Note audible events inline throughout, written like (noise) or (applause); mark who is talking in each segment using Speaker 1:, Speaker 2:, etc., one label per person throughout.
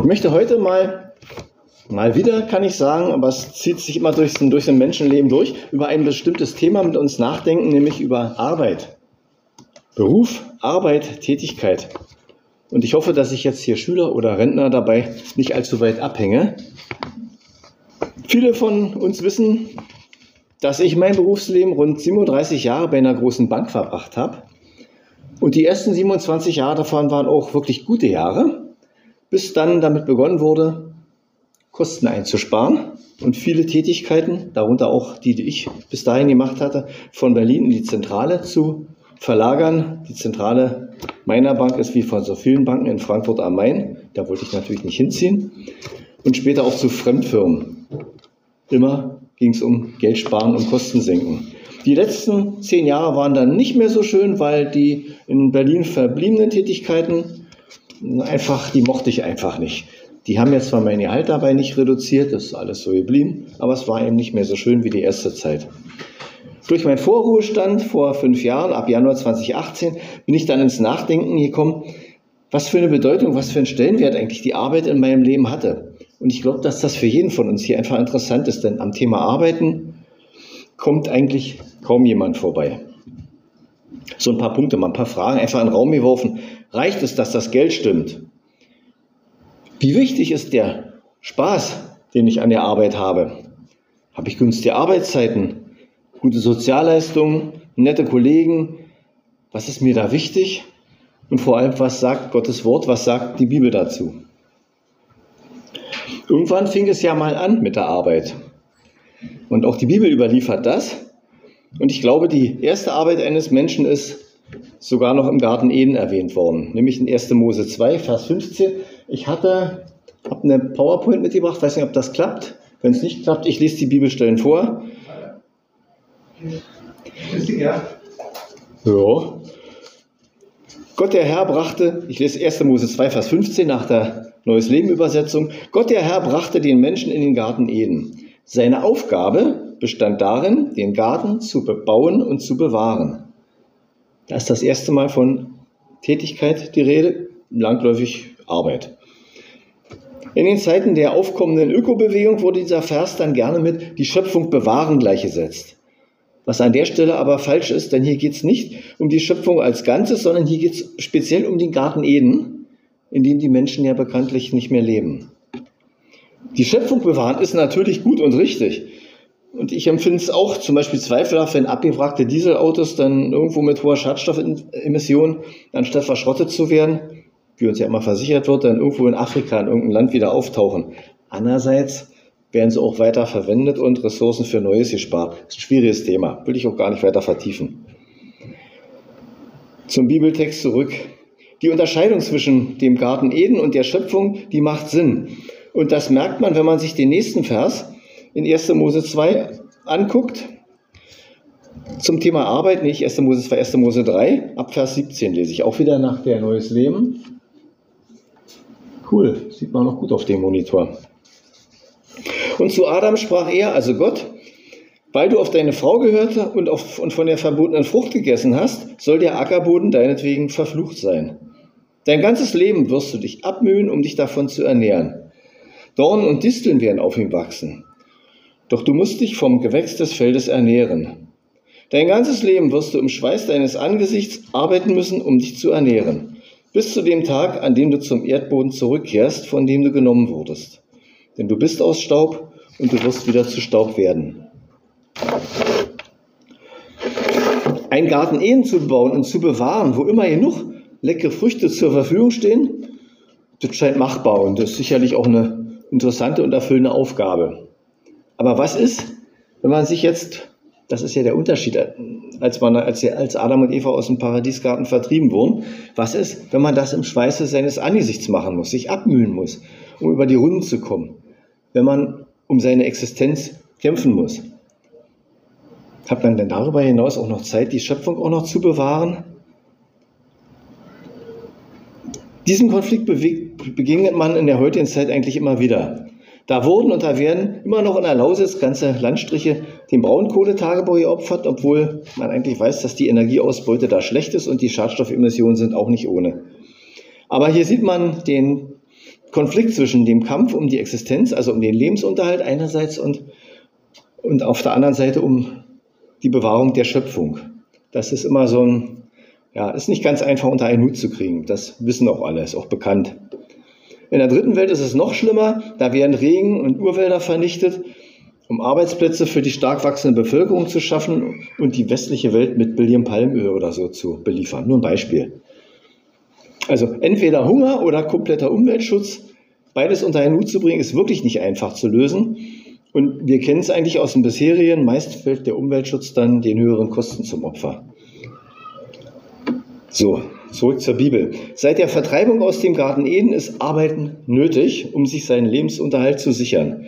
Speaker 1: Ich möchte heute mal, mal wieder kann ich sagen, aber es zieht sich immer durch, durch ein Menschenleben durch, über ein bestimmtes Thema mit uns nachdenken, nämlich über Arbeit. Beruf, Arbeit, Tätigkeit. Und ich hoffe, dass ich jetzt hier Schüler oder Rentner dabei nicht allzu weit abhänge. Viele von uns wissen, dass ich mein Berufsleben rund 37 Jahre bei einer großen Bank verbracht habe. Und die ersten 27 Jahre davon waren auch wirklich gute Jahre bis dann damit begonnen wurde, Kosten einzusparen und viele Tätigkeiten, darunter auch die, die ich bis dahin gemacht hatte, von Berlin in die Zentrale zu verlagern. Die Zentrale meiner Bank ist wie von so vielen Banken in Frankfurt am Main. Da wollte ich natürlich nicht hinziehen. Und später auch zu Fremdfirmen. Immer ging es um Geld sparen und Kosten senken. Die letzten zehn Jahre waren dann nicht mehr so schön, weil die in Berlin verbliebenen Tätigkeiten einfach, die mochte ich einfach nicht. Die haben jetzt zwar mein Gehalt dabei nicht reduziert, das ist alles so geblieben, aber es war eben nicht mehr so schön wie die erste Zeit. Durch meinen Vorruhestand vor fünf Jahren, ab Januar 2018, bin ich dann ins Nachdenken gekommen, was für eine Bedeutung, was für einen Stellenwert eigentlich die Arbeit in meinem Leben hatte. Und ich glaube, dass das für jeden von uns hier einfach interessant ist, denn am Thema Arbeiten kommt eigentlich kaum jemand vorbei. So ein paar Punkte, mal ein paar Fragen einfach in den Raum geworfen. Reicht es, dass das Geld stimmt? Wie wichtig ist der Spaß, den ich an der Arbeit habe? Habe ich günstige Arbeitszeiten, gute Sozialleistungen, nette Kollegen? Was ist mir da wichtig? Und vor allem, was sagt Gottes Wort, was sagt die Bibel dazu? Irgendwann fing es ja mal an mit der Arbeit. Und auch die Bibel überliefert das. Und ich glaube, die erste Arbeit eines Menschen ist sogar noch im Garten Eden erwähnt worden, nämlich in 1. Mose 2, Vers 15. Ich hatte habe eine PowerPoint mitgebracht, weiß nicht, ob das klappt. Wenn es nicht klappt, ich lese die Bibelstellen vor. Ja. Gott der Herr brachte, ich lese 1. Mose 2, Vers 15 nach der Neues Leben Übersetzung. Gott der Herr brachte den Menschen in den Garten Eden. Seine Aufgabe bestand darin, den Garten zu bebauen und zu bewahren. Da ist das erste Mal von Tätigkeit die Rede, langläufig Arbeit. In den Zeiten der aufkommenden Ökobewegung wurde dieser Vers dann gerne mit die Schöpfung bewahren gleichgesetzt. Was an der Stelle aber falsch ist, denn hier geht es nicht um die Schöpfung als Ganzes, sondern hier geht es speziell um den Garten Eden, in dem die Menschen ja bekanntlich nicht mehr leben. Die Schöpfung bewahren ist natürlich gut und richtig. Und ich empfinde es auch zum Beispiel zweifelhaft, wenn abgewrackte Dieselautos dann irgendwo mit hoher Schadstoffemission, anstatt verschrottet zu werden, wie uns ja immer versichert wird, dann irgendwo in Afrika, in irgendeinem Land wieder auftauchen. Andererseits werden sie auch weiter verwendet und Ressourcen für Neues gespart. Das ist ein schwieriges Thema, will ich auch gar nicht weiter vertiefen. Zum Bibeltext zurück. Die Unterscheidung zwischen dem Garten Eden und der Schöpfung, die macht Sinn. Und das merkt man, wenn man sich den nächsten Vers in 1. Mose 2 anguckt, zum Thema Arbeit, nicht 1. Mose 2, 1. Mose 3, ab Vers 17 lese ich auch wieder nach der Neues Leben. Cool, sieht man noch gut auf dem Monitor. Und zu Adam sprach er, also Gott, weil du auf deine Frau gehört und, auf, und von der verbotenen Frucht gegessen hast, soll der Ackerboden deinetwegen verflucht sein. Dein ganzes Leben wirst du dich abmühen, um dich davon zu ernähren. Dornen und Disteln werden auf ihm wachsen. Doch du musst dich vom Gewächs des Feldes ernähren. Dein ganzes Leben wirst du im Schweiß deines Angesichts arbeiten müssen, um dich zu ernähren, bis zu dem Tag, an dem du zum Erdboden zurückkehrst, von dem du genommen wurdest. Denn du bist aus Staub und du wirst wieder zu Staub werden. Ein Garten Ehen zu bauen und zu bewahren, wo immer genug leckere Früchte zur Verfügung stehen, das scheint machbar und das ist sicherlich auch eine interessante und erfüllende Aufgabe. Aber was ist, wenn man sich jetzt, das ist ja der Unterschied, als, man, als, als Adam und Eva aus dem Paradiesgarten vertrieben wurden, was ist, wenn man das im Schweiße seines Angesichts machen muss, sich abmühen muss, um über die Runden zu kommen, wenn man um seine Existenz kämpfen muss? Hat man denn darüber hinaus auch noch Zeit, die Schöpfung auch noch zu bewahren? Diesem Konflikt begegnet man in der heutigen Zeit eigentlich immer wieder. Da wurden und da werden immer noch in der Lausitz ganze Landstriche dem Braunkohletagebau geopfert, obwohl man eigentlich weiß, dass die Energieausbeute da schlecht ist und die Schadstoffemissionen sind auch nicht ohne. Aber hier sieht man den Konflikt zwischen dem Kampf um die Existenz, also um den Lebensunterhalt einerseits und, und auf der anderen Seite um die Bewahrung der Schöpfung. Das ist immer so ein, ja, ist nicht ganz einfach unter einen Hut zu kriegen. Das wissen auch alle, ist auch bekannt. In der dritten Welt ist es noch schlimmer. Da werden Regen und Urwälder vernichtet, um Arbeitsplätze für die stark wachsende Bevölkerung zu schaffen und die westliche Welt mit Billion Palmöl oder so zu beliefern. Nur ein Beispiel. Also entweder Hunger oder kompletter Umweltschutz. Beides unter einen Hut zu bringen, ist wirklich nicht einfach zu lösen. Und wir kennen es eigentlich aus dem bisherigen. Meist fällt der Umweltschutz dann den höheren Kosten zum Opfer. So, zurück zur Bibel. Seit der Vertreibung aus dem Garten Eden ist Arbeiten nötig, um sich seinen Lebensunterhalt zu sichern.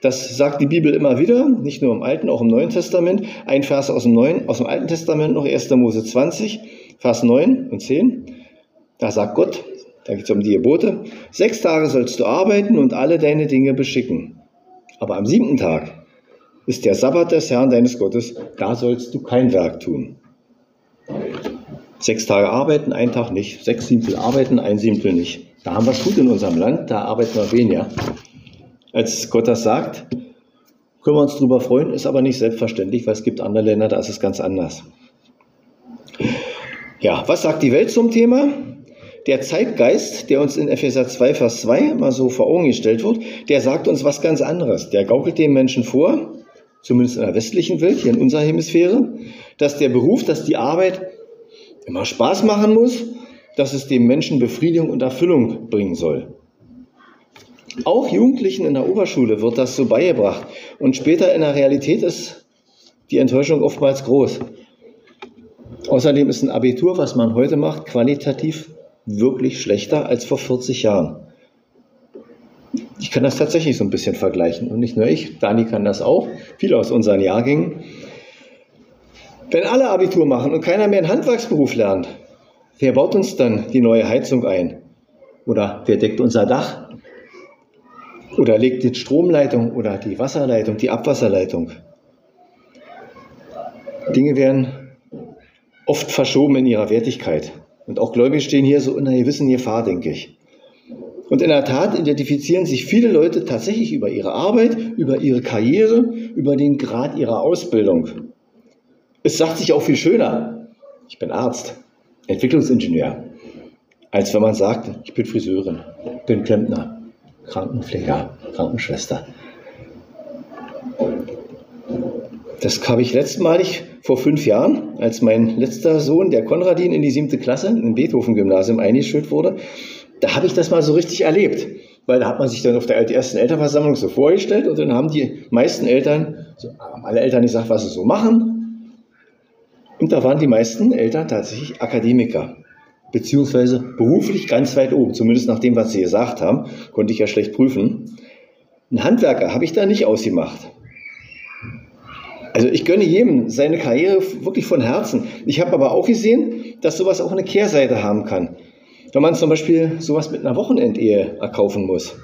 Speaker 1: Das sagt die Bibel immer wieder, nicht nur im Alten, auch im Neuen Testament. Ein Vers aus dem, Neuen, aus dem Alten Testament noch, 1. Mose 20, Vers 9 und 10. Da sagt Gott, da geht es um die Gebote, sechs Tage sollst du arbeiten und alle deine Dinge beschicken. Aber am siebten Tag ist der Sabbat des Herrn deines Gottes, da sollst du kein Werk tun. Sechs Tage arbeiten, ein Tag nicht. Sechs Siebtel arbeiten, ein Siebtel nicht. Da haben wir es gut in unserem Land, da arbeiten wir weniger. Als Gott das sagt, können wir uns darüber freuen, ist aber nicht selbstverständlich, weil es gibt andere Länder, da ist es ganz anders. Ja, was sagt die Welt zum Thema? Der Zeitgeist, der uns in Epheser 2, Vers 2 mal so vor Augen gestellt wird, der sagt uns was ganz anderes. Der gaukelt den Menschen vor, zumindest in der westlichen Welt, hier in unserer Hemisphäre, dass der Beruf, dass die Arbeit immer Spaß machen muss, dass es dem Menschen Befriedigung und Erfüllung bringen soll. Auch Jugendlichen in der Oberschule wird das so beigebracht. Und später in der Realität ist die Enttäuschung oftmals groß. Außerdem ist ein Abitur, was man heute macht, qualitativ wirklich schlechter als vor 40 Jahren. Ich kann das tatsächlich so ein bisschen vergleichen. Und nicht nur ich, Dani kann das auch, viele aus unseren Jahrgängen. Wenn alle Abitur machen und keiner mehr einen Handwerksberuf lernt, wer baut uns dann die neue Heizung ein? Oder wer deckt unser Dach? Oder legt die Stromleitung oder die Wasserleitung, die Abwasserleitung? Dinge werden oft verschoben in ihrer Wertigkeit. Und auch Gläubige stehen hier so in einer gewissen Gefahr, denke ich. Und in der Tat identifizieren sich viele Leute tatsächlich über ihre Arbeit, über ihre Karriere, über den Grad ihrer Ausbildung. Es sagt sich auch viel schöner, ich bin Arzt, Entwicklungsingenieur, als wenn man sagt, ich bin Friseurin, bin Klempner, Krankenpfleger, Krankenschwester. Das habe ich letztmalig vor fünf Jahren, als mein letzter Sohn, der Konradin, in die siebte Klasse im Beethoven-Gymnasium eingeschult wurde. Da habe ich das mal so richtig erlebt. Weil da hat man sich dann auf der ersten Elternversammlung so vorgestellt und dann haben die meisten Eltern, so, haben alle Eltern gesagt, was sie so machen. Und da waren die meisten Eltern tatsächlich Akademiker, beziehungsweise beruflich ganz weit oben, zumindest nach dem, was sie gesagt haben, konnte ich ja schlecht prüfen. Ein Handwerker habe ich da nicht ausgemacht. Also ich gönne jedem seine Karriere wirklich von Herzen. Ich habe aber auch gesehen, dass sowas auch eine Kehrseite haben kann. Wenn man zum Beispiel sowas mit einer Wochenendehe erkaufen muss.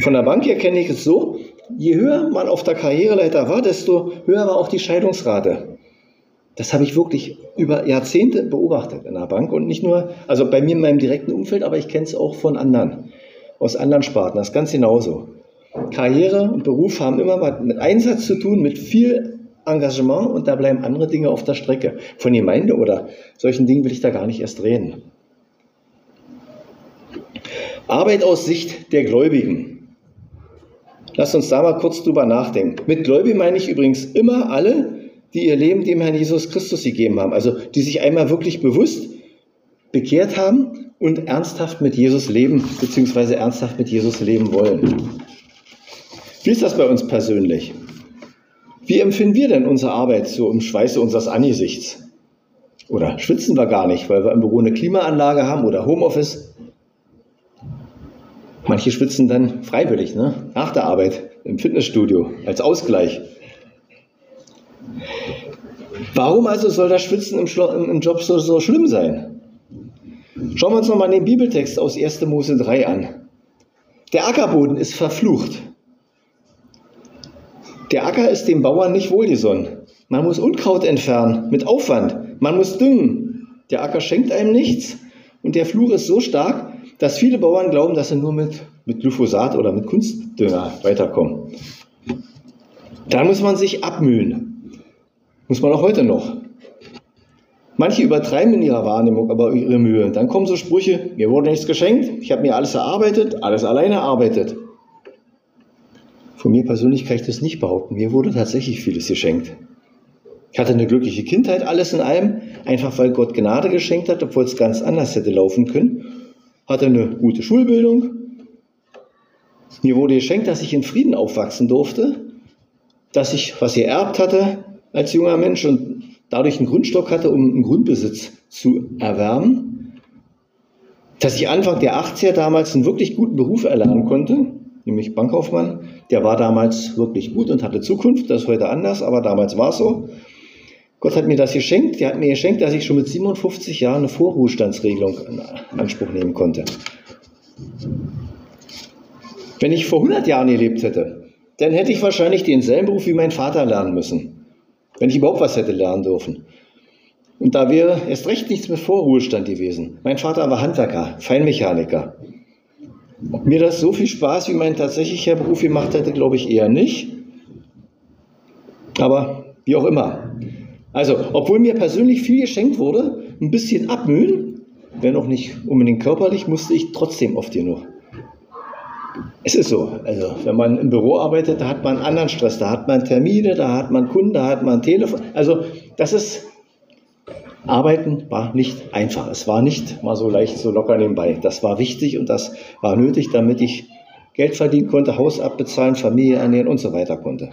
Speaker 1: Von der Bank her kenne ich es so, je höher man auf der Karriereleiter war, desto höher war auch die Scheidungsrate. Das habe ich wirklich über Jahrzehnte beobachtet in der Bank und nicht nur, also bei mir in meinem direkten Umfeld, aber ich kenne es auch von anderen, aus anderen Sparten, das ist ganz genauso. Karriere und Beruf haben immer mit Einsatz zu tun, mit viel Engagement und da bleiben andere Dinge auf der Strecke. Von Gemeinde oder solchen Dingen will ich da gar nicht erst reden. Arbeit aus Sicht der Gläubigen. Lasst uns da mal kurz drüber nachdenken. Mit Gläubigen meine ich übrigens immer alle, die ihr Leben dem Herrn Jesus Christus gegeben haben. Also die sich einmal wirklich bewusst bekehrt haben und ernsthaft mit Jesus leben, beziehungsweise ernsthaft mit Jesus leben wollen. Wie ist das bei uns persönlich? Wie empfinden wir denn unsere Arbeit so im Schweiße unseres Angesichts? Oder schwitzen wir gar nicht, weil wir im Büro eine Klimaanlage haben oder Homeoffice? Manche schwitzen dann freiwillig, ne? nach der Arbeit im Fitnessstudio als Ausgleich. Warum also soll das Schwitzen im, im Job so, so schlimm sein? Schauen wir uns nochmal den Bibeltext aus 1. Mose 3 an. Der Ackerboden ist verflucht. Der Acker ist dem Bauern nicht wohlgesonnen. Man muss Unkraut entfernen, mit Aufwand. Man muss düngen. Der Acker schenkt einem nichts und der Fluch ist so stark, dass viele Bauern glauben, dass sie nur mit, mit Glyphosat oder mit Kunstdünger weiterkommen. Da muss man sich abmühen. Muss man auch heute noch. Manche übertreiben in ihrer Wahrnehmung aber ihre Mühe. Dann kommen so Sprüche, mir wurde nichts geschenkt, ich habe mir alles erarbeitet, alles alleine erarbeitet. Von mir persönlich kann ich das nicht behaupten. Mir wurde tatsächlich vieles geschenkt. Ich hatte eine glückliche Kindheit, alles in allem, einfach weil Gott Gnade geschenkt hat, obwohl es ganz anders hätte laufen können. Hatte eine gute Schulbildung. Mir wurde geschenkt, dass ich in Frieden aufwachsen durfte, dass ich was geerbt hatte als junger Mensch und dadurch einen Grundstock hatte, um einen Grundbesitz zu erwärmen. Dass ich Anfang der 80er damals einen wirklich guten Beruf erlernen konnte, nämlich Bankkaufmann. Der war damals wirklich gut und hatte Zukunft. Das ist heute anders, aber damals war es so. Gott hat mir das geschenkt. Er hat mir geschenkt, dass ich schon mit 57 Jahren eine Vorruhestandsregelung in Anspruch nehmen konnte. Wenn ich vor 100 Jahren gelebt hätte, dann hätte ich wahrscheinlich denselben Beruf wie mein Vater lernen müssen. Wenn ich überhaupt was hätte lernen dürfen. Und da wäre erst recht nichts mit Vorruhestand gewesen. Mein Vater war Handwerker, Feinmechaniker. Ob mir das so viel Spaß wie mein tatsächlicher Beruf gemacht hätte, glaube ich eher nicht. Aber wie auch immer. Also, obwohl mir persönlich viel geschenkt wurde, ein bisschen abmühen, wenn auch nicht unbedingt körperlich, musste ich trotzdem oft genug. Es ist so. Also, wenn man im Büro arbeitet, da hat man anderen Stress. Da hat man Termine, da hat man Kunden, da hat man Telefon. Also, das ist Arbeiten war nicht einfach. Es war nicht mal so leicht, so locker nebenbei. Das war wichtig und das war nötig, damit ich Geld verdienen konnte, Haus abbezahlen, Familie ernähren und so weiter konnte.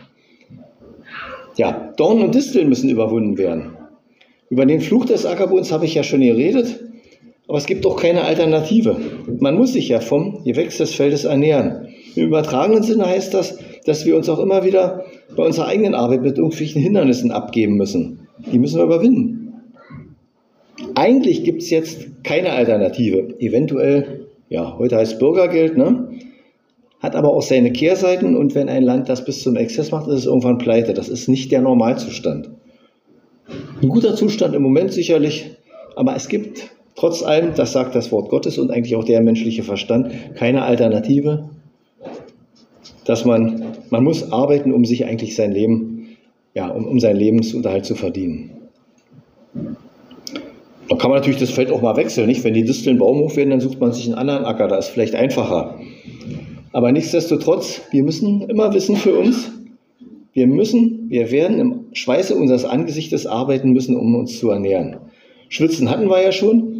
Speaker 1: Ja, Dorn und Disteln müssen überwunden werden. Über den Fluch des Ackerbodens habe ich ja schon geredet, aber es gibt doch keine Alternative. Man muss sich ja vom Gewächs des Feldes ernähren. Im übertragenen Sinne heißt das, dass wir uns auch immer wieder bei unserer eigenen Arbeit mit irgendwelchen Hindernissen abgeben müssen. Die müssen wir überwinden. Eigentlich gibt es jetzt keine Alternative. Eventuell, ja, heute heißt Bürgergeld, ne? hat aber auch seine Kehrseiten und wenn ein Land das bis zum Exzess macht, ist es irgendwann pleite. Das ist nicht der Normalzustand. Ein guter Zustand im Moment sicherlich, aber es gibt trotz allem, das sagt das Wort Gottes und eigentlich auch der menschliche Verstand, keine Alternative, dass man, man muss arbeiten, um sich eigentlich sein Leben, ja, um, um seinen Lebensunterhalt zu verdienen. Da kann man natürlich das Feld auch mal wechseln, nicht? Wenn die Disteln baumhof werden, dann sucht man sich einen anderen Acker, da ist vielleicht einfacher. Aber nichtsdestotrotz, wir müssen immer wissen für uns, wir müssen, wir werden im Schweiße unseres Angesichtes arbeiten müssen, um uns zu ernähren. Schwitzen hatten wir ja schon.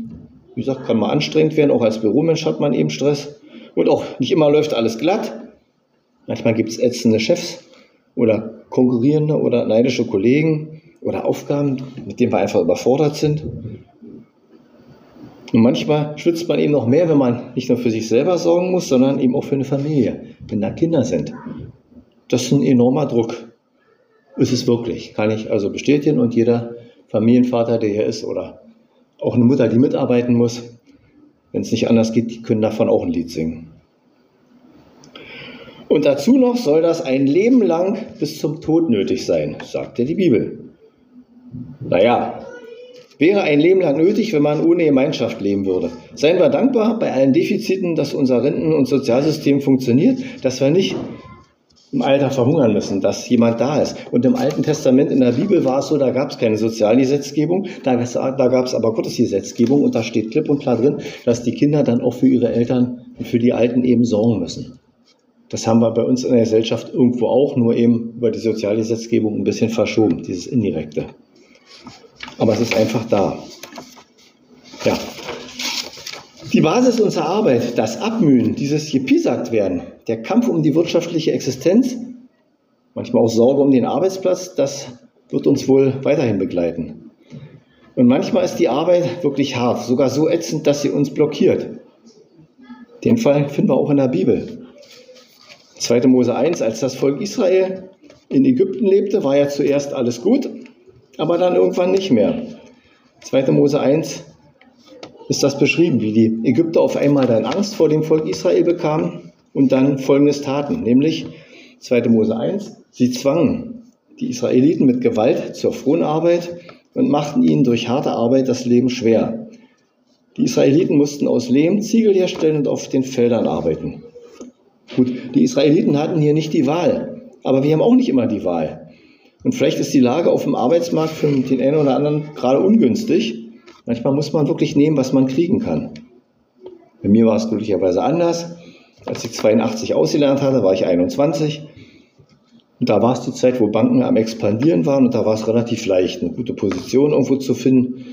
Speaker 1: Wie gesagt, kann mal anstrengend werden, auch als Büromensch hat man eben Stress. Und auch nicht immer läuft alles glatt. Manchmal gibt es ätzende Chefs oder konkurrierende oder neidische Kollegen oder Aufgaben, mit denen wir einfach überfordert sind. Und manchmal schwitzt man eben noch mehr, wenn man nicht nur für sich selber sorgen muss, sondern eben auch für eine Familie, wenn da Kinder sind. Das ist ein enormer Druck. Ist es wirklich, kann ich also bestätigen. Und jeder Familienvater, der hier ist, oder auch eine Mutter, die mitarbeiten muss, wenn es nicht anders geht, die können davon auch ein Lied singen. Und dazu noch soll das ein Leben lang bis zum Tod nötig sein, sagt ja die Bibel. Naja, wäre ein Leben lang nötig, wenn man ohne Gemeinschaft leben würde. Seien wir dankbar bei allen Defiziten, dass unser Renten- und Sozialsystem funktioniert, dass wir nicht im Alter verhungern müssen, dass jemand da ist. Und im Alten Testament in der Bibel war es so, da gab es keine Sozialgesetzgebung, da, da gab es aber Gottesgesetzgebung und da steht klipp und klar drin, dass die Kinder dann auch für ihre Eltern und für die Alten eben sorgen müssen. Das haben wir bei uns in der Gesellschaft irgendwo auch, nur eben über die Sozialgesetzgebung ein bisschen verschoben, dieses Indirekte aber es ist einfach da. Ja. Die Basis unserer Arbeit, das Abmühen, dieses gepiesackt werden, der Kampf um die wirtschaftliche Existenz, manchmal auch Sorge um den Arbeitsplatz, das wird uns wohl weiterhin begleiten. Und manchmal ist die Arbeit wirklich hart, sogar so ätzend, dass sie uns blockiert. Den Fall finden wir auch in der Bibel. 2. Mose 1, als das Volk Israel in Ägypten lebte, war ja zuerst alles gut, aber dann irgendwann nicht mehr. 2. Mose 1 ist das beschrieben, wie die Ägypter auf einmal dann Angst vor dem Volk Israel bekamen und dann folgendes taten, nämlich 2. Mose 1, sie zwangen die Israeliten mit Gewalt zur Fronarbeit und machten ihnen durch harte Arbeit das Leben schwer. Die Israeliten mussten aus Lehm Ziegel herstellen und auf den Feldern arbeiten. Gut, die Israeliten hatten hier nicht die Wahl, aber wir haben auch nicht immer die Wahl. Und vielleicht ist die Lage auf dem Arbeitsmarkt für den einen oder anderen gerade ungünstig. Manchmal muss man wirklich nehmen, was man kriegen kann. Bei mir war es glücklicherweise anders. Als ich 82 ausgelernt hatte, war ich 21. Und da war es die Zeit, wo Banken am Expandieren waren und da war es relativ leicht, eine gute Position irgendwo zu finden.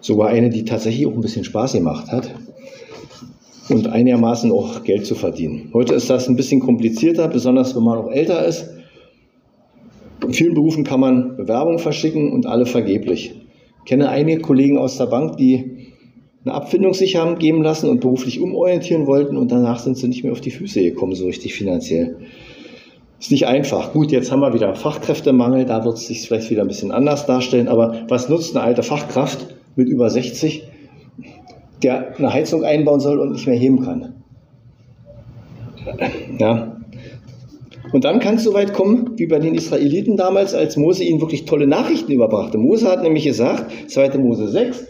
Speaker 1: Sogar eine, die tatsächlich auch ein bisschen Spaß gemacht hat und einigermaßen auch Geld zu verdienen. Heute ist das ein bisschen komplizierter, besonders wenn man auch älter ist. In vielen Berufen kann man Bewerbungen verschicken und alle vergeblich. Kenne einige Kollegen aus der Bank, die eine Abfindung sich haben geben lassen und beruflich umorientieren wollten und danach sind sie nicht mehr auf die Füße gekommen, so richtig finanziell. Ist nicht einfach. Gut, jetzt haben wir wieder Fachkräftemangel, da wird es sich vielleicht wieder ein bisschen anders darstellen, aber was nutzt eine alte Fachkraft mit über 60, der eine Heizung einbauen soll und nicht mehr heben kann? Ja. Und dann kann es so weit kommen, wie bei den Israeliten damals, als Mose ihnen wirklich tolle Nachrichten überbrachte. Mose hat nämlich gesagt, 2. Mose 6,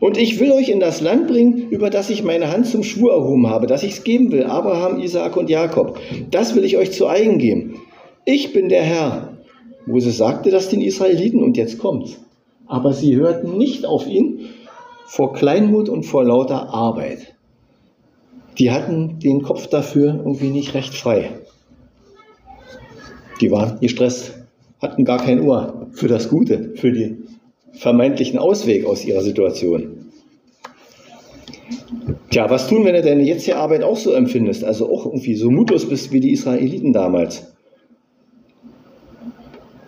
Speaker 1: und ich will euch in das Land bringen, über das ich meine Hand zum Schwur erhoben habe, dass ich es geben will, Abraham, Isaak und Jakob. Das will ich euch zu eigen geben. Ich bin der Herr. Moses sagte das den Israeliten und jetzt kommt's. Aber sie hörten nicht auf ihn vor Kleinmut und vor lauter Arbeit. Die hatten den Kopf dafür irgendwie nicht recht frei. Die waren gestresst, hatten gar kein Ohr für das Gute, für die vermeintlichen Ausweg aus ihrer Situation. Tja, was tun, wenn du deine jetzige Arbeit auch so empfindest, also auch irgendwie so mutlos bist wie die Israeliten damals?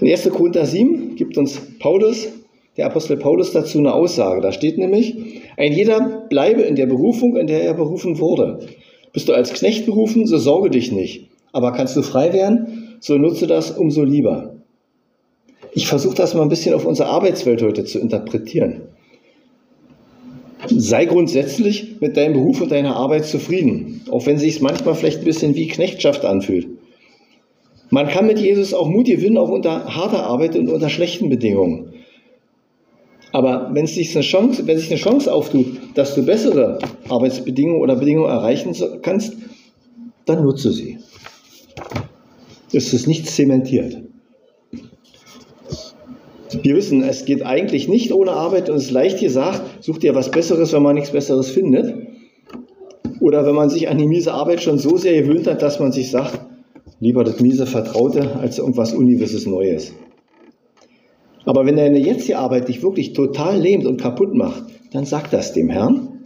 Speaker 1: In 1. Korinther 7 gibt uns Paulus, der Apostel Paulus dazu eine Aussage. Da steht nämlich, ein jeder bleibe in der Berufung, in der er berufen wurde. Bist du als Knecht berufen, so sorge dich nicht. Aber kannst du frei werden, so nutze das umso lieber. Ich versuche das mal ein bisschen auf unsere Arbeitswelt heute zu interpretieren. Sei grundsätzlich mit deinem Beruf und deiner Arbeit zufrieden, auch wenn sich es manchmal vielleicht ein bisschen wie Knechtschaft anfühlt. Man kann mit Jesus auch Mut gewinnen, auch unter harter Arbeit und unter schlechten Bedingungen. Aber wenn sich eine Chance, wenn sich eine Chance auftut, dass du bessere Arbeitsbedingungen oder Bedingungen erreichen kannst, dann nutze sie. Es ist nicht zementiert. Wir wissen, es geht eigentlich nicht ohne Arbeit und es ist leicht gesagt, such dir was Besseres, wenn man nichts Besseres findet. Oder wenn man sich an die miese Arbeit schon so sehr gewöhnt hat, dass man sich sagt, lieber das miese Vertraute als irgendwas Uniwisses Neues. Aber wenn deine jetzige Arbeit dich wirklich total lähmt und kaputt macht, dann sag das dem Herrn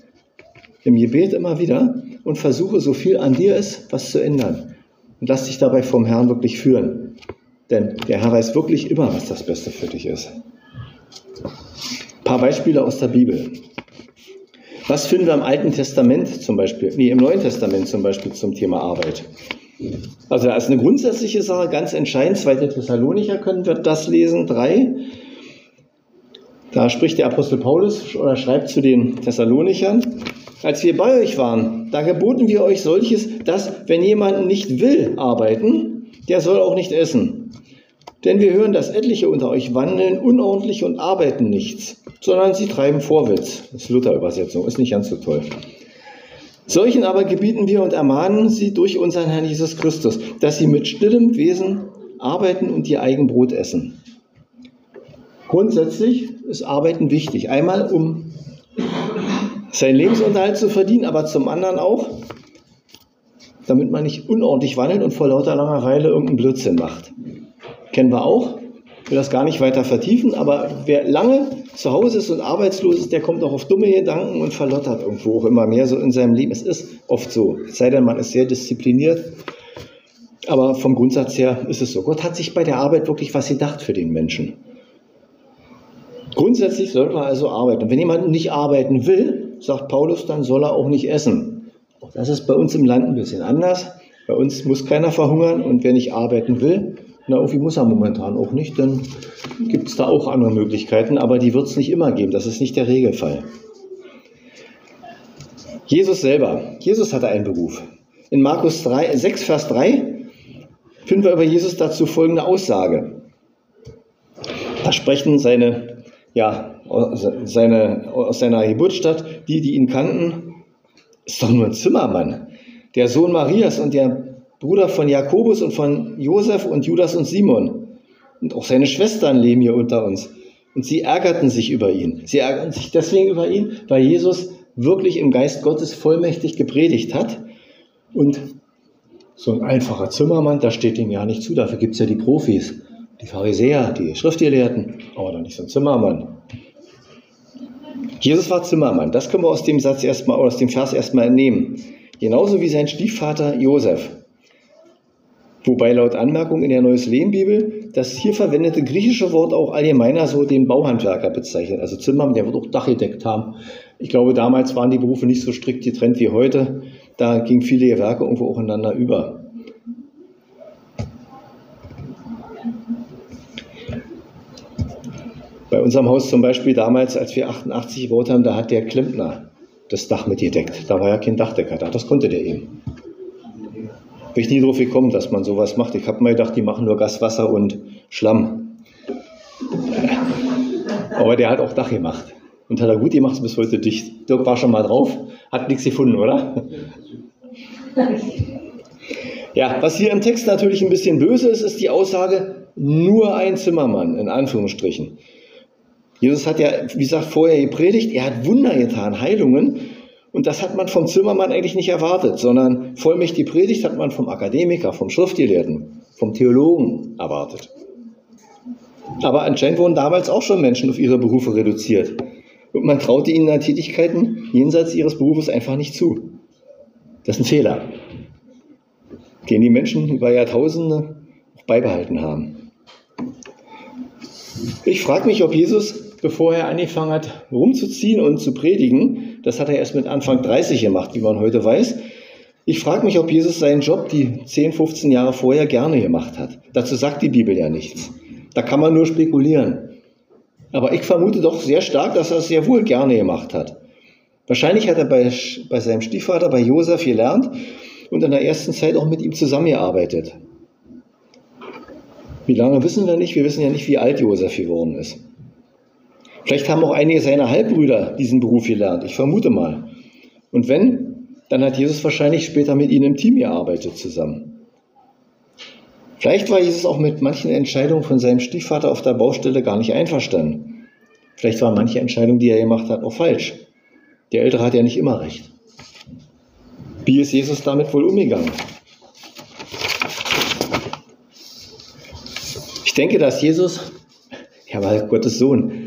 Speaker 1: im Gebet immer wieder und versuche so viel an dir ist, was zu ändern. Und lass dich dabei vom Herrn wirklich führen. Denn der Herr weiß wirklich immer, was das Beste für dich ist. Ein paar Beispiele aus der Bibel. Was finden wir im Alten Testament zum Beispiel, nee, im Neuen Testament zum Beispiel zum Thema Arbeit? Also da ist eine grundsätzliche Sache ganz entscheidend. Zweite Thessalonicher können wir das lesen, drei. Da spricht der Apostel Paulus oder schreibt zu den Thessalonichern, als wir bei euch waren, da geboten wir euch solches, dass wenn jemand nicht will arbeiten, der soll auch nicht essen. Denn wir hören, dass etliche unter euch wandeln unordentlich und arbeiten nichts, sondern sie treiben Vorwitz. Das ist Luther-Übersetzung, ist nicht ganz so toll. Solchen aber gebieten wir und ermahnen sie durch unseren Herrn Jesus Christus, dass sie mit stillem Wesen arbeiten und ihr eigen Brot essen. Grundsätzlich ist Arbeiten wichtig. Einmal, um seinen Lebensunterhalt zu verdienen, aber zum anderen auch, damit man nicht unordentlich wandelt und vor lauter Langeweile irgendeinen Blödsinn macht kennen wir auch. Ich will das gar nicht weiter vertiefen, aber wer lange zu Hause ist und arbeitslos ist, der kommt auch auf dumme Gedanken und verlottert irgendwo auch immer mehr so in seinem Leben. Es ist oft so. Es sei denn, man ist sehr diszipliniert. Aber vom Grundsatz her ist es so. Gott hat sich bei der Arbeit wirklich was gedacht für den Menschen. Grundsätzlich sollte man also arbeiten. Und wenn jemand nicht arbeiten will, sagt Paulus, dann soll er auch nicht essen. Auch das ist bei uns im Land ein bisschen anders. Bei uns muss keiner verhungern und wer nicht arbeiten will, na, irgendwie muss er momentan auch nicht, dann gibt es da auch andere Möglichkeiten, aber die wird es nicht immer geben. Das ist nicht der Regelfall. Jesus selber. Jesus hatte einen Beruf. In Markus 3, 6, Vers 3 finden wir über Jesus dazu folgende Aussage. Da sprechen seine ja, seine, aus seiner Geburtsstadt, die, die ihn kannten, ist doch nur ein Zimmermann. Der Sohn Marias und der Bruder von Jakobus und von Josef und Judas und Simon. Und auch seine Schwestern leben hier unter uns. Und sie ärgerten sich über ihn. Sie ärgerten sich deswegen über ihn, weil Jesus wirklich im Geist Gottes vollmächtig gepredigt hat. Und so ein einfacher Zimmermann, da steht ihm ja nicht zu. Dafür gibt es ja die Profis, die Pharisäer, die Schriftgelehrten, aber doch nicht so ein Zimmermann. Jesus war Zimmermann. Das können wir aus dem Satz erstmal, aus dem Vers erstmal entnehmen. Genauso wie sein Stiefvater Josef. Wobei laut Anmerkung in der Neues Leben Bibel das hier verwendete griechische Wort auch allgemeiner so den Bauhandwerker bezeichnet. Also Zimmermann, der wird auch Dach gedeckt haben. Ich glaube, damals waren die Berufe nicht so strikt getrennt wie heute. Da gingen viele Gewerke irgendwo auch ineinander über. Bei unserem Haus zum Beispiel damals, als wir 88 gebaut haben, da hat der Klempner das Dach mitgedeckt. Da war ja kein Dachdecker da, das konnte der eben. Bin ich nie drauf gekommen, dass man sowas macht. Ich habe mal gedacht, die machen nur Gas, Wasser und Schlamm. Aber der hat auch Dach gemacht. Und hat er gut gemacht, bis heute dicht. Dirk war schon mal drauf, hat nichts gefunden, oder? Ja, was hier im Text natürlich ein bisschen böse ist, ist die Aussage, nur ein Zimmermann, in Anführungsstrichen. Jesus hat ja, wie gesagt, vorher gepredigt, er hat Wunder getan, Heilungen. Und das hat man vom Zimmermann eigentlich nicht erwartet, sondern vollmächtig Predigt hat man vom Akademiker, vom Schriftgelehrten, vom Theologen erwartet. Aber anscheinend wurden damals auch schon Menschen auf ihre Berufe reduziert. Und man traute ihnen Tätigkeiten jenseits ihres Berufes einfach nicht zu. Das ist ein Fehler, den die Menschen über Jahrtausende beibehalten haben. Ich frage mich, ob Jesus bevor er angefangen hat, rumzuziehen und zu predigen. Das hat er erst mit Anfang 30 gemacht, wie man heute weiß. Ich frage mich, ob Jesus seinen Job die 10, 15 Jahre vorher gerne gemacht hat. Dazu sagt die Bibel ja nichts. Da kann man nur spekulieren. Aber ich vermute doch sehr stark, dass er es sehr wohl gerne gemacht hat. Wahrscheinlich hat er bei, bei seinem Stiefvater, bei Josef, gelernt und in der ersten Zeit auch mit ihm zusammengearbeitet. Wie lange wissen wir nicht? Wir wissen ja nicht, wie alt Josef geworden ist. Vielleicht haben auch einige seiner Halbbrüder diesen Beruf gelernt. Ich vermute mal. Und wenn, dann hat Jesus wahrscheinlich später mit ihnen im Team gearbeitet zusammen. Vielleicht war Jesus auch mit manchen Entscheidungen von seinem Stiefvater auf der Baustelle gar nicht einverstanden. Vielleicht war manche Entscheidung, die er gemacht hat, auch falsch. Der Ältere hat ja nicht immer recht. Wie ist Jesus damit wohl umgegangen? Ich denke, dass Jesus, er war Gottes Sohn,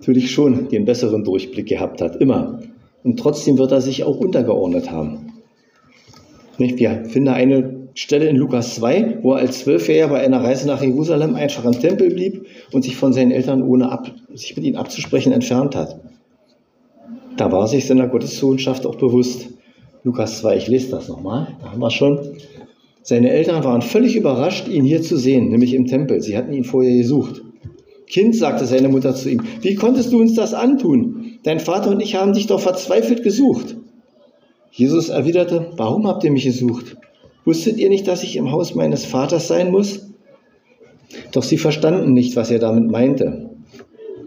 Speaker 1: natürlich schon den besseren Durchblick gehabt hat, immer. Und trotzdem wird er sich auch untergeordnet haben. Wir finden eine Stelle in Lukas 2, wo er als Zwölfjähriger bei einer Reise nach Jerusalem einfach im Tempel blieb und sich von seinen Eltern, ohne ab, sich mit ihnen abzusprechen, entfernt hat. Da war sich seiner Gottessohnschaft auch bewusst. Lukas 2, ich lese das nochmal, da haben wir schon. Seine Eltern waren völlig überrascht, ihn hier zu sehen, nämlich im Tempel. Sie hatten ihn vorher gesucht. Kind, sagte seine Mutter zu ihm, wie konntest du uns das antun? Dein Vater und ich haben dich doch verzweifelt gesucht. Jesus erwiderte, warum habt ihr mich gesucht? Wusstet ihr nicht, dass ich im Haus meines Vaters sein muss? Doch sie verstanden nicht, was er damit meinte.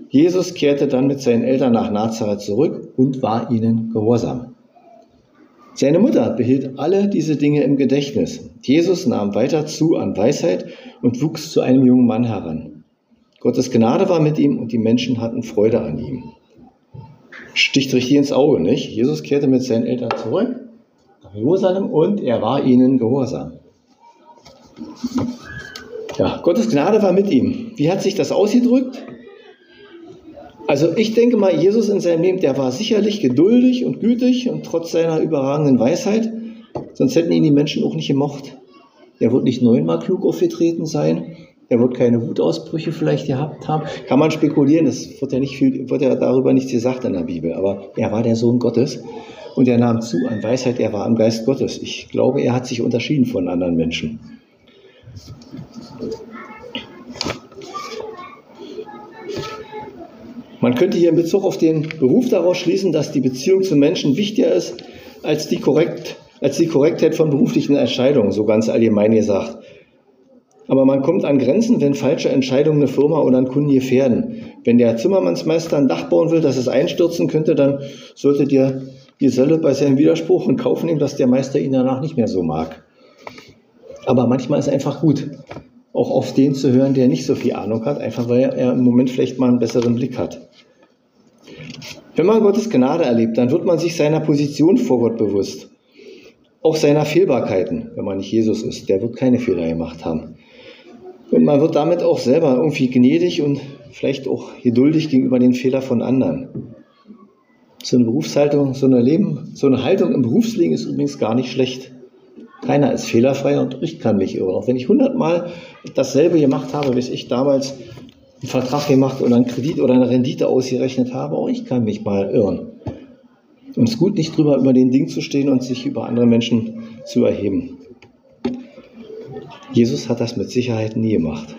Speaker 1: Jesus kehrte dann mit seinen Eltern nach Nazareth zurück und war ihnen gehorsam. Seine Mutter behielt alle diese Dinge im Gedächtnis. Jesus nahm weiter zu an Weisheit und wuchs zu einem jungen Mann heran. Gottes Gnade war mit ihm und die Menschen hatten Freude an ihm. Sticht richtig ins Auge, nicht? Jesus kehrte mit seinen Eltern zurück nach Jerusalem und er war ihnen gehorsam. Ja, Gottes Gnade war mit ihm. Wie hat sich das ausgedrückt? Also ich denke mal, Jesus in seinem Leben, der war sicherlich geduldig und gütig und trotz seiner überragenden Weisheit, sonst hätten ihn die Menschen auch nicht gemocht. Er wird nicht neunmal klug aufgetreten sein, er wird keine Wutausbrüche vielleicht gehabt haben. Kann man spekulieren, es wird ja nicht viel, wird ja darüber nichts gesagt in der Bibel, aber er war der Sohn Gottes und er nahm zu an Weisheit, er war im Geist Gottes. Ich glaube, er hat sich unterschieden von anderen Menschen. Man könnte hier in Bezug auf den Beruf daraus schließen, dass die Beziehung zu Menschen wichtiger ist als die, korrekt, als die Korrektheit von beruflichen Entscheidungen, so ganz allgemein gesagt. Aber man kommt an Grenzen, wenn falsche Entscheidungen eine Firma oder einen Kunden gefährden. Wenn der Zimmermannsmeister ein Dach bauen will, dass es einstürzen könnte, dann sollte der Geselle bei seinem Widerspruch in Kauf nehmen, dass der Meister ihn danach nicht mehr so mag. Aber manchmal ist es einfach gut, auch auf den zu hören, der nicht so viel Ahnung hat, einfach weil er im Moment vielleicht mal einen besseren Blick hat. Wenn man Gottes Gnade erlebt, dann wird man sich seiner Position vor Gott bewusst. Auch seiner Fehlbarkeiten, wenn man nicht Jesus ist. Der wird keine Fehler gemacht haben. Und man wird damit auch selber irgendwie gnädig und vielleicht auch geduldig gegenüber den Fehlern von anderen. So eine Berufshaltung, so eine Leben, so eine Haltung im Berufsleben ist übrigens gar nicht schlecht. Keiner ist fehlerfrei und ich kann mich irren. Auch wenn ich hundertmal dasselbe gemacht habe, wie ich damals einen Vertrag gemacht oder einen Kredit oder eine Rendite ausgerechnet habe, auch ich kann mich mal irren. Und es ist gut, nicht drüber über den Ding zu stehen und sich über andere Menschen zu erheben. Jesus hat das mit Sicherheit nie gemacht.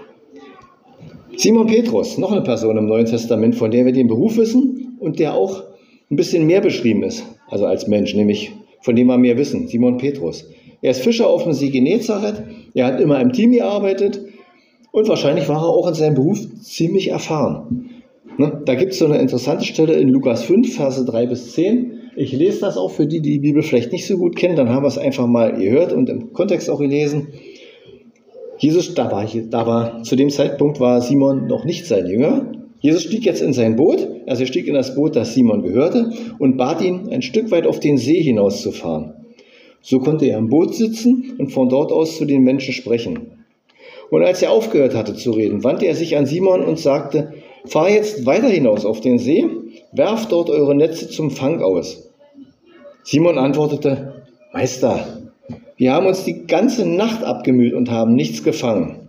Speaker 1: Simon Petrus, noch eine Person im Neuen Testament, von der wir den Beruf wissen und der auch ein bisschen mehr beschrieben ist, also als Mensch, nämlich von dem wir mehr wissen, Simon Petrus. Er ist Fischer auf dem See Genezareth, er hat immer im Team gearbeitet und wahrscheinlich war er auch in seinem Beruf ziemlich erfahren. Ne? Da gibt es so eine interessante Stelle in Lukas 5, Verse 3 bis 10. Ich lese das auch für die, die die Bibel vielleicht nicht so gut kennen, dann haben wir es einfach mal gehört und im Kontext auch gelesen. Jesus, da war, da war, zu dem Zeitpunkt war Simon noch nicht sein Jünger. Jesus stieg jetzt in sein Boot, also er stieg in das Boot, das Simon gehörte, und bat ihn, ein Stück weit auf den See hinauszufahren. So konnte er im Boot sitzen und von dort aus zu den Menschen sprechen. Und als er aufgehört hatte zu reden, wandte er sich an Simon und sagte, fahr jetzt weiter hinaus auf den See, werft dort eure Netze zum Fang aus. Simon antwortete, Meister, wir haben uns die ganze Nacht abgemüht und haben nichts gefangen.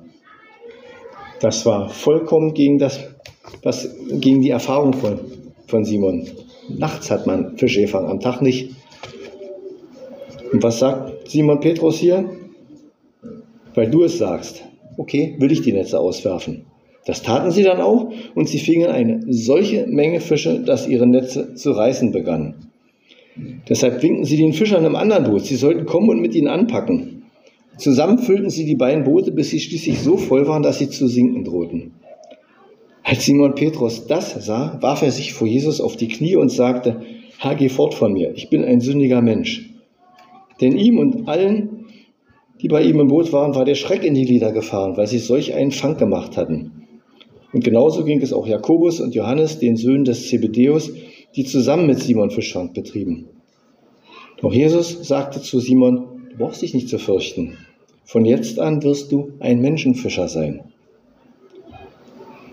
Speaker 1: Das war vollkommen gegen, das, was, gegen die Erfahrung von, von Simon. Nachts hat man Fische gefangen, am Tag nicht. Und was sagt Simon Petrus hier? Weil du es sagst. Okay, will ich die Netze auswerfen. Das taten sie dann auch und sie fingen eine solche Menge Fische, dass ihre Netze zu reißen begannen. Deshalb winkten sie den Fischern im anderen Boot, sie sollten kommen und mit ihnen anpacken. Zusammen füllten sie die beiden Boote, bis sie schließlich so voll waren, dass sie zu sinken drohten. Als Simon Petrus das sah, warf er sich vor Jesus auf die Knie und sagte, Herr, geh fort von mir, ich bin ein sündiger Mensch. Denn ihm und allen, die bei ihm im Boot waren, war der Schreck in die Lieder gefahren, weil sie solch einen Fang gemacht hatten. Und genauso ging es auch Jakobus und Johannes, den Söhnen des Zebedeus, die zusammen mit Simon Fischfang betrieben. Doch Jesus sagte zu Simon, du brauchst dich nicht zu fürchten. Von jetzt an wirst du ein Menschenfischer sein.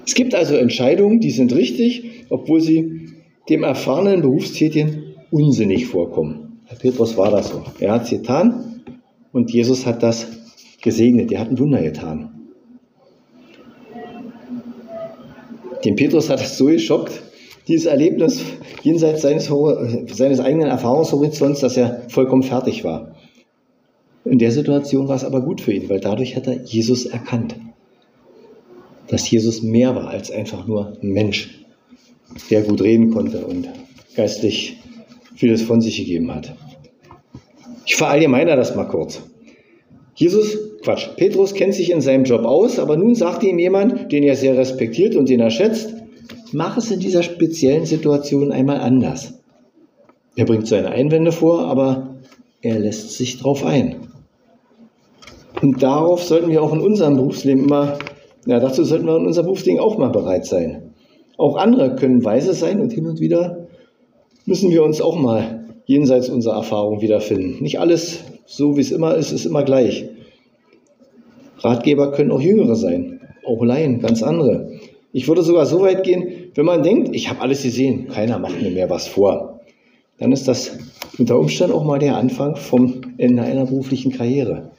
Speaker 1: Es gibt also Entscheidungen, die sind richtig, obwohl sie dem erfahrenen Berufstätigen unsinnig vorkommen. Herr Petrus war das so. Er hat es getan und Jesus hat das gesegnet. Er hat ein Wunder getan. Den Petrus hat es so geschockt, dieses Erlebnis jenseits seines, seines eigenen Erfahrungshorizonts, dass er vollkommen fertig war. In der Situation war es aber gut für ihn, weil dadurch hat er Jesus erkannt. Dass Jesus mehr war als einfach nur ein Mensch, der gut reden konnte und geistlich vieles von sich gegeben hat. Ich verallgemeiner das mal kurz. Jesus, Quatsch, Petrus kennt sich in seinem Job aus, aber nun sagt ihm jemand, den er sehr respektiert und den er schätzt, mach es in dieser speziellen Situation einmal anders. Er bringt seine Einwände vor, aber er lässt sich drauf ein. Und darauf sollten wir auch in unserem Berufsleben immer, ja, dazu sollten wir in unserem Berufsleben auch mal bereit sein. Auch andere können weise sein und hin und wieder müssen wir uns auch mal jenseits unserer Erfahrung wiederfinden. Nicht alles, so wie es immer ist, ist immer gleich. Ratgeber können auch Jüngere sein, auch Laien, ganz andere. Ich würde sogar so weit gehen, wenn man denkt, ich habe alles gesehen, keiner macht mir mehr was vor, dann ist das unter Umständen auch mal der Anfang vom Ende einer beruflichen Karriere.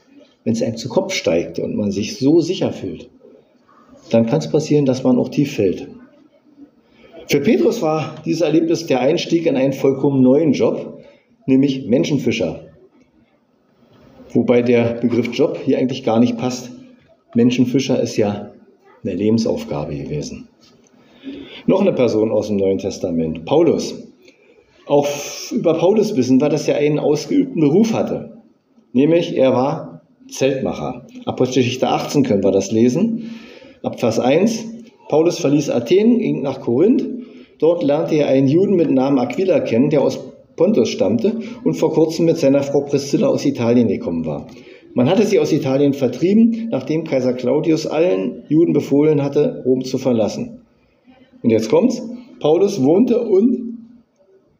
Speaker 1: Wenn es einem zu Kopf steigt und man sich so sicher fühlt, dann kann es passieren, dass man auch tief fällt. Für Petrus war dieses Erlebnis der Einstieg in einen vollkommen neuen Job, nämlich Menschenfischer. Wobei der Begriff Job hier eigentlich gar nicht passt. Menschenfischer ist ja eine Lebensaufgabe gewesen. Noch eine Person aus dem Neuen Testament, Paulus. Auch über Paulus wissen wir, dass er einen ausgeübten Beruf hatte. Nämlich, er war Zeltmacher. Apostelgeschichte 18 können wir das lesen. Ab Vers 1. Paulus verließ Athen, ging nach Korinth. Dort lernte er einen Juden mit Namen Aquila kennen, der aus Pontus stammte und vor kurzem mit seiner Frau Priscilla aus Italien gekommen war. Man hatte sie aus Italien vertrieben, nachdem Kaiser Claudius allen Juden befohlen hatte, Rom zu verlassen. Und jetzt kommt's. Paulus wohnte und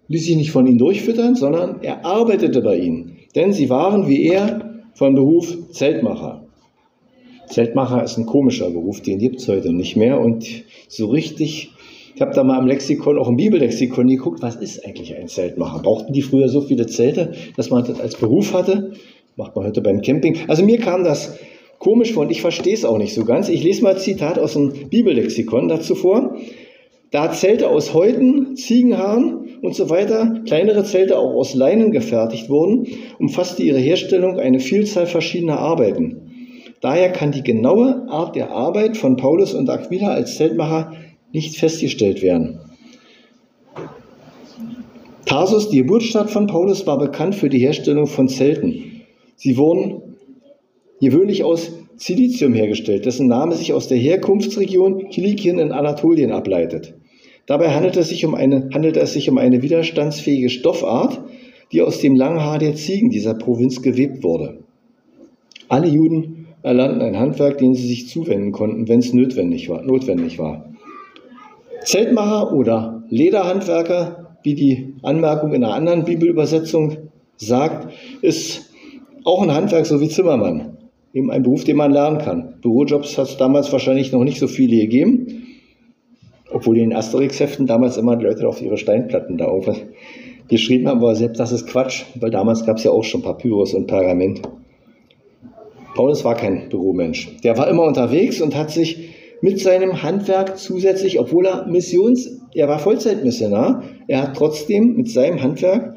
Speaker 1: ließ sich nicht von ihnen durchfüttern, sondern er arbeitete bei ihnen. Denn sie waren wie er von Beruf Zeltmacher. Zeltmacher ist ein komischer Beruf, den gibt es heute nicht mehr. Und so richtig, ich habe da mal im Lexikon, auch im Bibellexikon geguckt, was ist eigentlich ein Zeltmacher? Brauchten die früher so viele Zelte, dass man das als Beruf hatte? Macht man heute beim Camping. Also mir kam das komisch vor und ich verstehe es auch nicht so ganz. Ich lese mal ein Zitat aus dem Bibellexikon dazu vor. Da Zelte aus Häuten, Ziegenhaaren und so weiter, kleinere Zelte auch aus Leinen gefertigt wurden, umfasste ihre Herstellung eine Vielzahl verschiedener Arbeiten. Daher kann die genaue Art der Arbeit von Paulus und Aquila als Zeltmacher nicht festgestellt werden. Tarsus, die Geburtsstadt von Paulus, war bekannt für die Herstellung von Zelten. Sie wurden gewöhnlich aus Silizium hergestellt, dessen Name sich aus der Herkunftsregion Kilikien in Anatolien ableitet. Dabei handelt es sich um eine, handelt es sich um eine widerstandsfähige Stoffart, die aus dem Langhaar der Ziegen dieser Provinz gewebt wurde. Alle Juden erlernten ein Handwerk, dem sie sich zuwenden konnten, wenn es notwendig war. Notwendig war. Zeltmacher oder Lederhandwerker, wie die Anmerkung in einer anderen Bibelübersetzung sagt, ist auch ein Handwerk so wie Zimmermann. Eben ein Beruf, den man lernen kann. Bürojobs hat es damals wahrscheinlich noch nicht so viele gegeben, obwohl in den Asterix-Heften damals immer die Leute auf ihre Steinplatten da geschrieben haben, aber selbst das ist Quatsch, weil damals gab es ja auch schon Papyrus und Pergament. Paulus war kein Büromensch. Der war immer unterwegs und hat sich mit seinem Handwerk zusätzlich, obwohl er Missions, er war Vollzeitmissionar, er hat trotzdem mit seinem Handwerk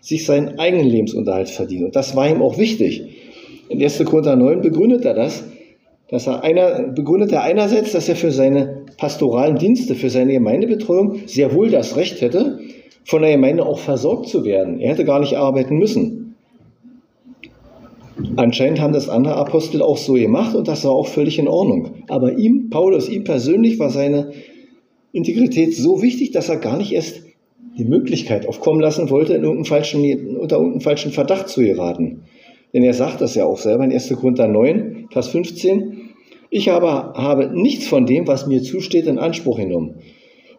Speaker 1: sich seinen eigenen Lebensunterhalt verdient. Und das war ihm auch wichtig. In 1. Korinther 9 begründet er das, dass er einer, begründet er einerseits, dass er für seine pastoralen Dienste, für seine Gemeindebetreuung sehr wohl das Recht hätte, von der Gemeinde auch versorgt zu werden. Er hätte gar nicht arbeiten müssen. Anscheinend haben das andere Apostel auch so gemacht und das war auch völlig in Ordnung. Aber ihm, Paulus, ihm persönlich war seine Integrität so wichtig, dass er gar nicht erst die Möglichkeit aufkommen lassen wollte, in irgendeinen falschen, unter irgendeinen falschen Verdacht zu geraten. Denn er sagt das ja auch selber in 1. Korinther 9, Vers 15. Ich aber habe nichts von dem, was mir zusteht, in Anspruch genommen.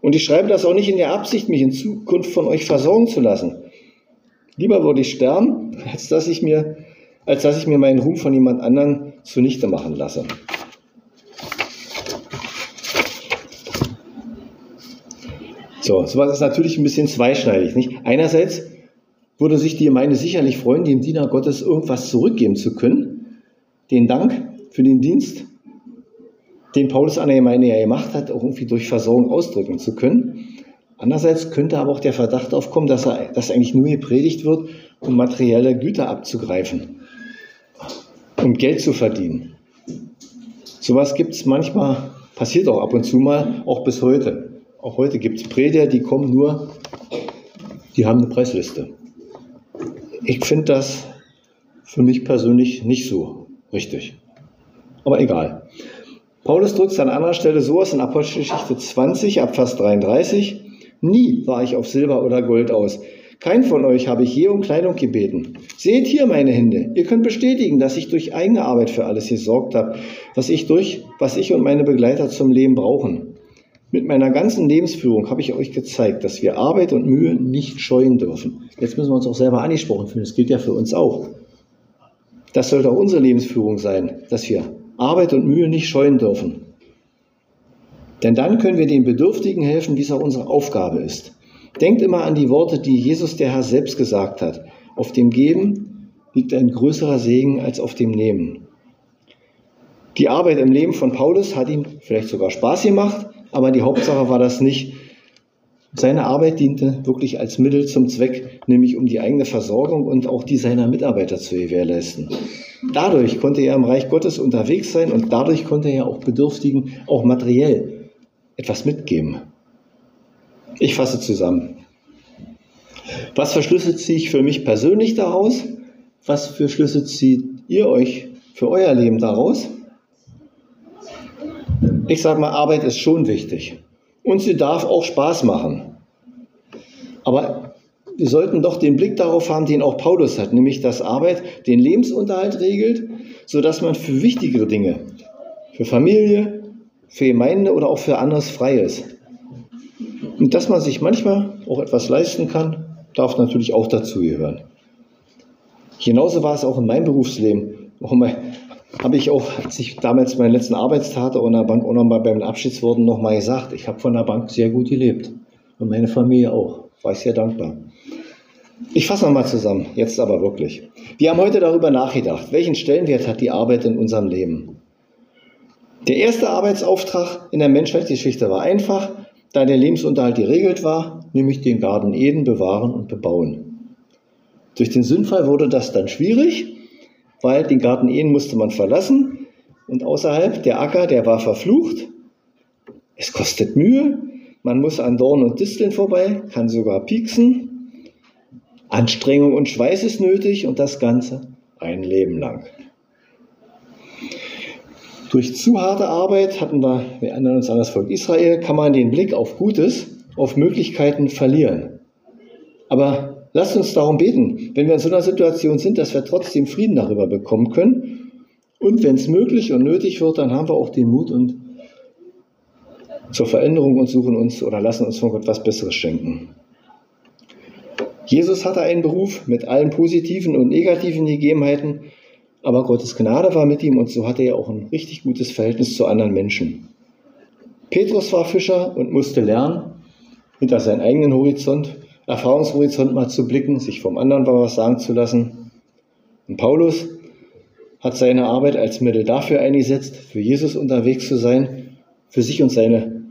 Speaker 1: Und ich schreibe das auch nicht in der Absicht, mich in Zukunft von euch versorgen zu lassen. Lieber würde ich sterben, (laughs) als dass ich mir als dass ich mir meinen Ruhm von jemand anderen zunichte machen lasse. So, sowas ist natürlich ein bisschen zweischneidig. Nicht? Einerseits würde sich die Gemeinde sicherlich freuen, dem Diener Gottes irgendwas zurückgeben zu können. Den Dank für den Dienst, den Paulus an der Gemeinde ja gemacht hat, auch irgendwie durch Versorgung ausdrücken zu können. Andererseits könnte aber auch der Verdacht aufkommen, dass, er, dass eigentlich nur gepredigt wird, um materielle Güter abzugreifen um Geld zu verdienen. Sowas gibt es manchmal, passiert auch ab und zu mal, auch bis heute. Auch heute gibt es Prediger, die kommen nur, die haben eine Preisliste. Ich finde das für mich persönlich nicht so richtig. Aber egal. Paulus drückt es an anderer Stelle so aus in Apostelgeschichte 20 ab Vers 33. Nie war ich auf Silber oder Gold aus. Kein von euch habe ich je um Kleidung gebeten. Seht hier meine Hände. Ihr könnt bestätigen, dass ich durch eigene Arbeit für alles gesorgt habe, was ich durch, was ich und meine Begleiter zum Leben brauchen. Mit meiner ganzen Lebensführung habe ich euch gezeigt, dass wir Arbeit und Mühe nicht scheuen dürfen. Jetzt müssen wir uns auch selber angesprochen fühlen. Das gilt ja für uns auch. Das sollte auch unsere Lebensführung sein, dass wir Arbeit und Mühe nicht scheuen dürfen. Denn dann können wir den Bedürftigen helfen, wie es auch unsere Aufgabe ist. Denkt immer an die Worte, die Jesus der Herr selbst gesagt hat. Auf dem Geben liegt ein größerer Segen als auf dem Nehmen. Die Arbeit im Leben von Paulus hat ihm vielleicht sogar Spaß gemacht, aber die Hauptsache war das nicht. Seine Arbeit diente wirklich als Mittel zum Zweck, nämlich um die eigene Versorgung und auch die seiner Mitarbeiter zu gewährleisten. Dadurch konnte er im Reich Gottes unterwegs sein und dadurch konnte er auch Bedürftigen auch materiell etwas mitgeben. Ich fasse zusammen. Was für Schlüsse ziehe ich für mich persönlich daraus? Was für Schlüsse zieht ihr euch für euer Leben daraus? Ich sage mal, Arbeit ist schon wichtig. Und sie darf auch Spaß machen. Aber wir sollten doch den Blick darauf haben, den auch Paulus hat, nämlich dass Arbeit den Lebensunterhalt regelt, sodass man für wichtigere Dinge, für Familie, für Gemeinde oder auch für anderes frei ist. Und dass man sich manchmal auch etwas leisten kann, darf natürlich auch dazugehören. Genauso war es auch in meinem Berufsleben. Habe ich auch, als ich damals meinen letzten Arbeitstag in der Bank auch nochmal beim Abschiedsworten nochmal gesagt, ich habe von der Bank sehr gut gelebt. Und meine Familie auch. War ich sehr dankbar. Ich fasse nochmal zusammen, jetzt aber wirklich. Wir haben heute darüber nachgedacht, welchen Stellenwert hat die Arbeit in unserem Leben. Der erste Arbeitsauftrag in der Menschheitsgeschichte war einfach, da der Lebensunterhalt geregelt war, nämlich den Garten Eden bewahren und bebauen. Durch den Sündfall wurde das dann schwierig, weil den Garten Eden musste man verlassen und außerhalb der Acker, der war verflucht. Es kostet Mühe, man muss an Dornen und Disteln vorbei, kann sogar pieksen. Anstrengung und Schweiß ist nötig und das Ganze ein Leben lang. Durch zu harte Arbeit hatten wir, wir erinnern uns an das Volk Israel, kann man den Blick auf Gutes, auf Möglichkeiten verlieren. Aber lasst uns darum beten, wenn wir in so einer Situation sind, dass wir trotzdem Frieden darüber bekommen können. Und wenn es möglich und nötig wird, dann haben wir auch den Mut und zur Veränderung und suchen uns oder lassen uns von Gott was Besseres schenken. Jesus hatte einen Beruf mit allen positiven und negativen Gegebenheiten, aber Gottes Gnade war mit ihm und so hatte er auch ein richtig gutes Verhältnis zu anderen Menschen. Petrus war Fischer und musste lernen, hinter seinen eigenen Horizont, Erfahrungshorizont mal zu blicken, sich vom anderen was sagen zu lassen. Und Paulus hat seine Arbeit als Mittel dafür eingesetzt, für Jesus unterwegs zu sein, für sich und seine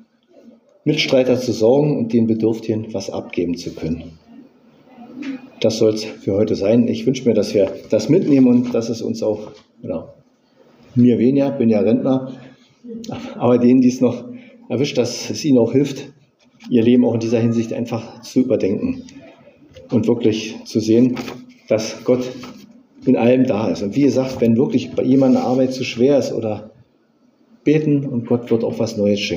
Speaker 1: Mitstreiter zu sorgen und den Bedürftigen was abgeben zu können das soll es für heute sein. Ich wünsche mir, dass wir das mitnehmen und dass es uns auch, genau, mir weniger, bin ja Rentner, aber denen, die es noch erwischt, dass es ihnen auch hilft, ihr Leben auch in dieser Hinsicht einfach zu überdenken und wirklich zu sehen, dass Gott in allem da ist. Und wie gesagt, wenn wirklich bei jemandem Arbeit zu schwer ist oder beten und Gott wird auch was Neues schenken.